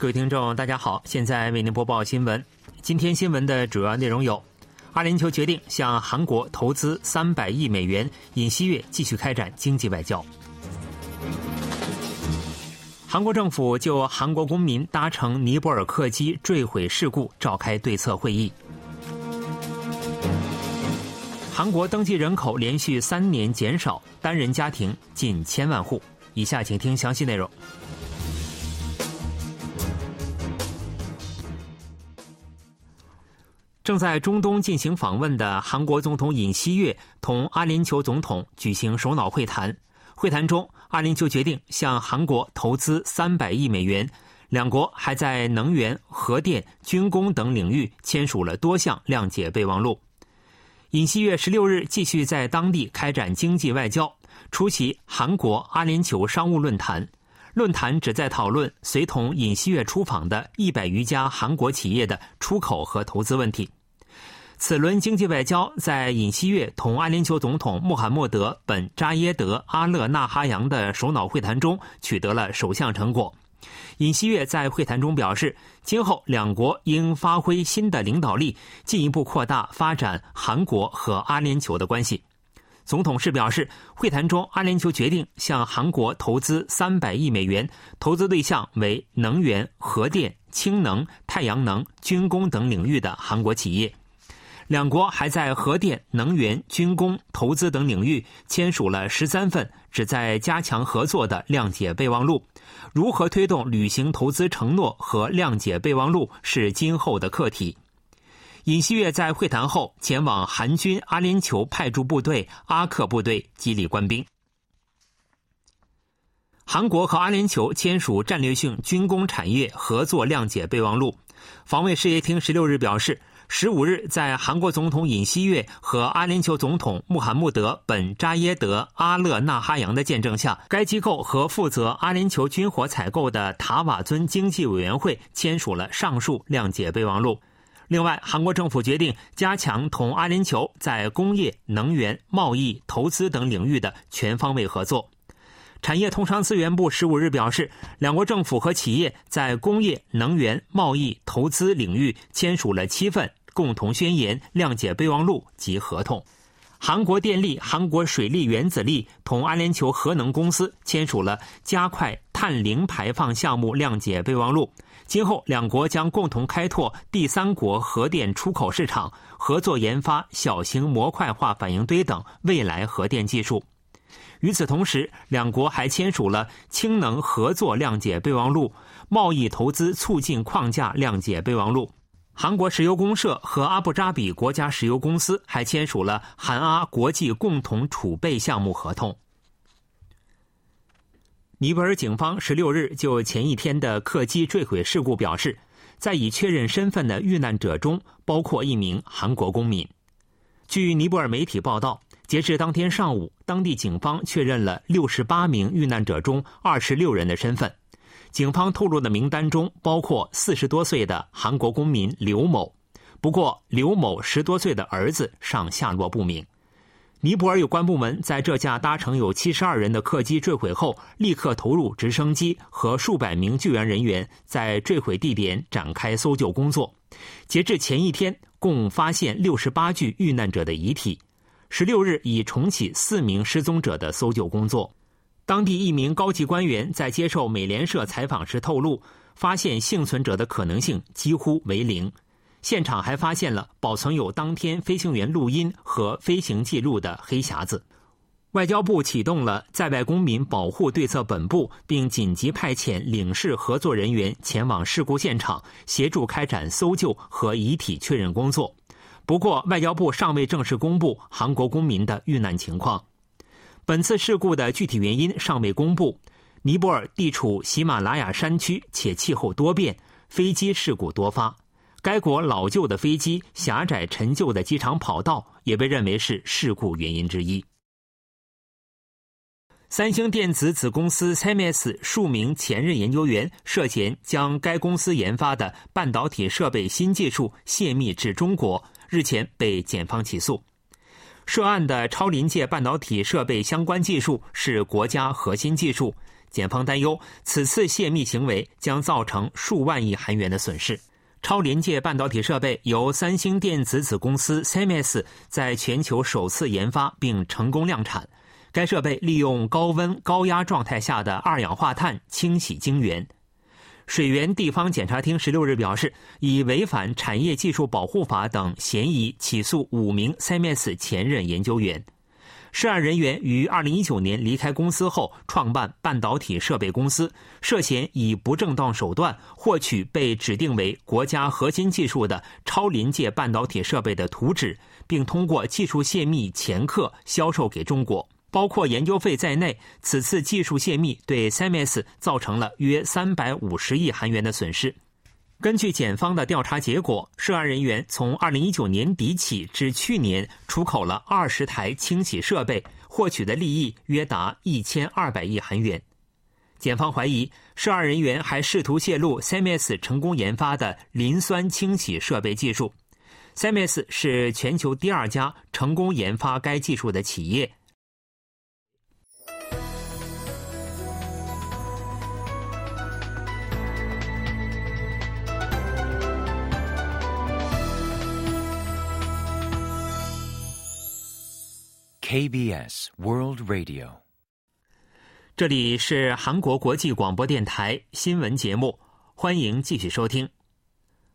各位听众，大家好，现在为您播报新闻。今天新闻的主要内容有：阿联酋决定向韩国投资三百亿美元，尹锡悦继续开展经济外交；韩国政府就韩国公民搭乘尼泊尔客机坠毁事故召开对策会议；韩国登记人口连续三年减少，单人家庭近千万户。以下请听详细内容。正在中东进行访问的韩国总统尹锡悦同阿联酋总统举行首脑会谈。会谈中，阿联酋决定向韩国投资三百亿美元，两国还在能源、核电、军工等领域签署了多项谅解备忘录。尹锡悦十六日继续在当地开展经济外交，出席韩国阿联酋商务论坛。论坛旨在讨论随同尹锡悦出访的一百余家韩国企业的出口和投资问题。此轮经济外交在尹锡悦同阿联酋总统穆罕默德·本·扎耶德·阿勒纳哈扬的首脑会谈中取得了首项成果。尹锡悦在会谈中表示，今后两国应发挥新的领导力，进一步扩大发展韩国和阿联酋的关系。总统是表示，会谈中阿联酋决定向韩国投资三百亿美元，投资对象为能源、核电、氢能、太阳能、军工等领域的韩国企业。两国还在核电、能源、军工、投资等领域签署了十三份旨在加强合作的谅解备忘录。如何推动履行投资承诺和谅解备忘录是今后的课题。尹锡悦在会谈后前往韩军阿联酋派驻部队阿克部队激励官兵。韩国和阿联酋签署战略性军工产业合作谅解备忘录。防卫事业厅十六日表示。十五日，在韩国总统尹锡悦和阿联酋总统穆罕默德·本·扎耶德·阿勒纳哈扬的见证下，该机构和负责阿联酋军火采购的塔瓦尊经济委员会签署了上述谅解备忘录。另外，韩国政府决定加强同阿联酋在工业、能源、贸易、投资等领域的全方位合作。产业通商资源部十五日表示，两国政府和企业在工业、能源、贸易、投资领域签署了七份。共同宣言、谅解备忘录及合同。韩国电力、韩国水利原子力同阿联酋核能公司签署了加快碳零排放项目谅解备忘录。今后两国将共同开拓第三国核电出口市场，合作研发小型模块化反应堆等未来核电技术。与此同时，两国还签署了氢能合作谅解备忘录、贸易投资促进框架谅解备忘录。韩国石油公社和阿布扎比国家石油公司还签署了韩阿国际共同储备项目合同。尼泊尔警方十六日就前一天的客机坠毁事故表示，在已确认身份的遇难者中包括一名韩国公民。据尼泊尔媒体报道，截至当天上午，当地警方确认了六十八名遇难者中二十六人的身份。警方透露的名单中包括四十多岁的韩国公民刘某，不过刘某十多岁的儿子尚下落不明。尼泊尔有关部门在这架搭乘有七十二人的客机坠毁后，立刻投入直升机和数百名救援人员在坠毁地点展开搜救工作。截至前一天，共发现六十八具遇难者的遗体。十六日已重启四名失踪者的搜救工作。当地一名高级官员在接受美联社采访时透露，发现幸存者的可能性几乎为零。现场还发现了保存有当天飞行员录音和飞行记录的黑匣子。外交部启动了在外公民保护对策本部，并紧急派遣领事合作人员前往事故现场，协助开展搜救和遗体确认工作。不过，外交部尚未正式公布韩国公民的遇难情况。本次事故的具体原因尚未公布。尼泊尔地处喜马拉雅山区，且气候多变，飞机事故多发。该国老旧的飞机、狭窄陈旧的机场跑道也被认为是事故原因之一。三星电子子公司 s e m s 数名前任研究员涉嫌将该公司研发的半导体设备新技术泄密至中国，日前被检方起诉。涉案的超临界半导体设备相关技术是国家核心技术，检方担忧此次泄密行为将造成数万亿韩元的损失。超临界半导体设备由三星电子子公司 CMS 在全球首次研发并成功量产。该设备利用高温高压状态下的二氧化碳清洗晶圆。水源地方检察厅十六日表示，以违反产业技术保护法等嫌疑起诉五名 CMS 前任研究员。涉案人员于二零一九年离开公司后，创办半导体设备公司，涉嫌以不正当手段获取被指定为国家核心技术的超临界半导体设备的图纸，并通过技术泄密掮客销售给中国。包括研究费在内，此次技术泄密对 SMS 造成了约三百五十亿韩元的损失。根据检方的调查结果，涉案人员从二零一九年底起至去年出口了二十台清洗设备，获取的利益约达一千二百亿韩元。检方怀疑涉案人员还试图泄露 SMS 成功研发的磷酸清洗设备技术。CMS 是全球第二家成功研发该技术的企业。KBS World Radio，这里是韩国国际广播电台新闻节目，欢迎继续收听。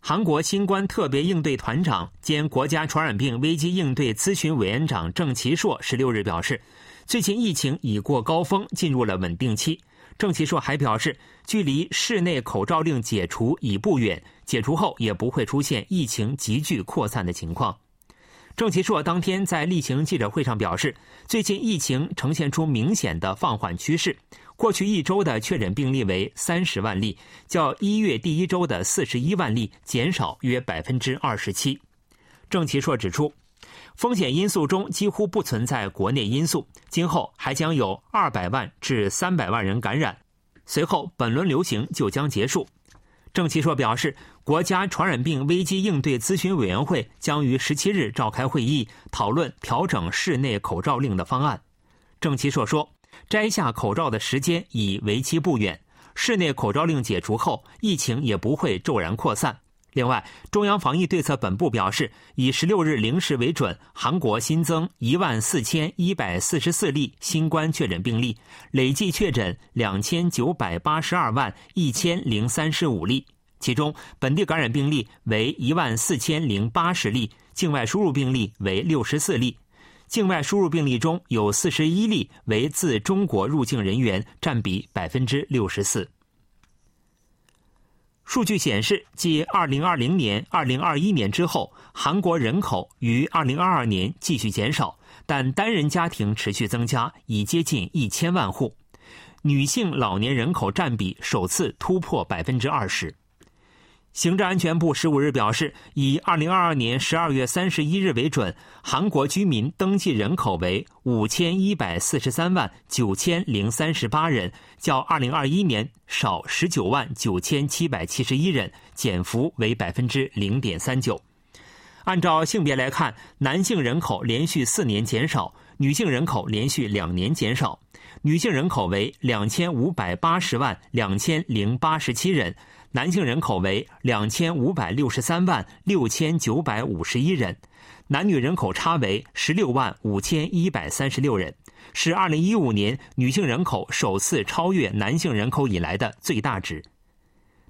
韩国新冠特别应对团长兼国家传染病危机应对咨询委员长郑其硕十六日表示，最近疫情已过高峰，进入了稳定期。郑其硕还表示，距离室内口罩令解除已不远，解除后也不会出现疫情急剧扩散的情况。郑其硕当天在例行记者会上表示，最近疫情呈现出明显的放缓趋势。过去一周的确诊病例为三十万例，较一月第一周的四十一万例减少约百分之二十七。郑其硕指出，风险因素中几乎不存在国内因素，今后还将有二百万至三百万人感染，随后本轮流行就将结束。郑其硕表示，国家传染病危机应对咨询委员会将于十七日召开会议，讨论调整室内口罩令的方案。郑其硕说，摘下口罩的时间已为期不远，室内口罩令解除后，疫情也不会骤然扩散。另外，中央防疫对策本部表示，以十六日零时为准，韩国新增一万四千一百四十四例新冠确诊病例，累计确诊两千九百八十二万一千零三十五例。其中，本地感染病例为一万四千零八十例，境外输入病例为六十四例。境外输入病例中有四十一例为自中国入境人员，占比百分之六十四。数据显示，继2020年、2021年之后，韩国人口于2022年继续减少，但单人家庭持续增加，已接近一千万户。女性老年人口占比首次突破百分之二十。行政安全部十五日表示，以二零二二年十二月三十一日为准，韩国居民登记人口为五千一百四十三万九千零三十八人，较二零二一年少十九万九千七百七十一人，减幅为百分之零点三九。按照性别来看，男性人口连续四年减少，女性人口连续两年减少。女性人口为两千五百八十万两千零八十七人。男性人口为两千五百六十三万六千九百五十一人，男女人口差为十六万五千一百三十六人，是二零一五年女性人口首次超越男性人口以来的最大值。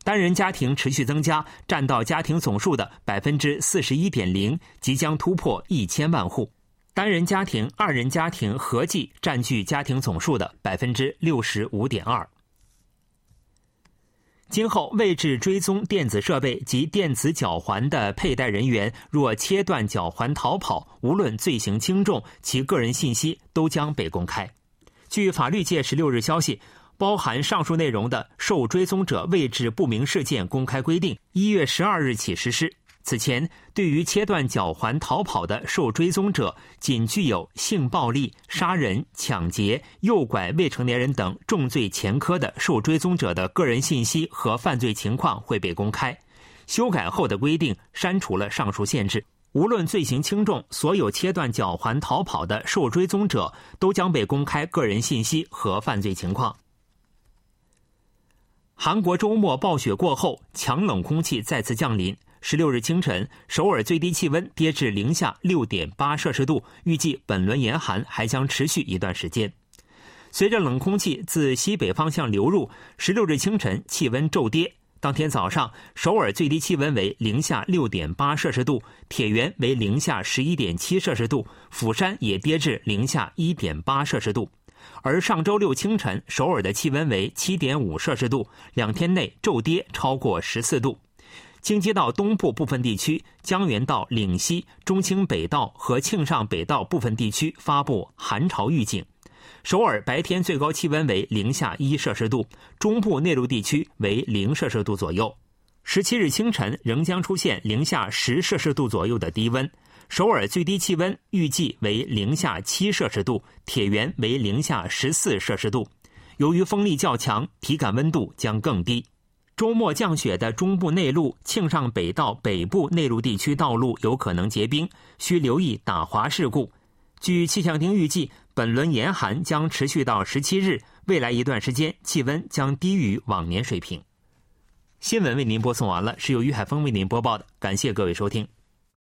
单人家庭持续增加，占到家庭总数的百分之四十一点零，即将突破一千万户。单人家庭、二人家庭合计占据家庭总数的百分之六十五点二。今后位置追踪电子设备及电子脚环的佩戴人员，若切断脚环逃跑，无论罪行轻重，其个人信息都将被公开。据法律界十六日消息，包含上述内容的受追踪者位置不明事件公开规定，一月十二日起实施。此前，对于切断脚环逃跑的受追踪者，仅具有性暴力、杀人、抢劫、诱拐未成年人等重罪前科的受追踪者的个人信息和犯罪情况会被公开。修改后的规定删除了上述限制，无论罪行轻重，所有切断脚环逃跑的受追踪者都将被公开个人信息和犯罪情况。韩国周末暴雪过后，强冷空气再次降临。十六日清晨，首尔最低气温跌至零下六点八摄氏度，预计本轮严寒还将持续一段时间。随着冷空气自西北方向流入，十六日清晨气温骤跌。当天早上，首尔最低气温为零下六点八摄氏度，铁原为零下十一点七摄氏度，釜山也跌至零下一点八摄氏度。而上周六清晨，首尔的气温为七点五摄氏度，两天内骤跌超过十四度。京畿道东部部分地区、江原道岭西、中清北道和庆尚北道部分地区发布寒潮预警。首尔白天最高气温为零下一摄氏度，中部内陆地区为零摄氏度左右。十七日清晨仍将出现零下十摄氏度左右的低温。首尔最低气温预计为零下七摄氏度，铁原为零下十四摄氏度。由于风力较强，体感温度将更低。周末降雪的中部内陆、庆尚北道北部内陆地区道路有可能结冰，需留意打滑事故。据气象厅预计，本轮严寒将持续到十七日，未来一段时间气温将低于往年水平。新闻为您播送完了，是由于海峰为您播报的，感谢各位收听。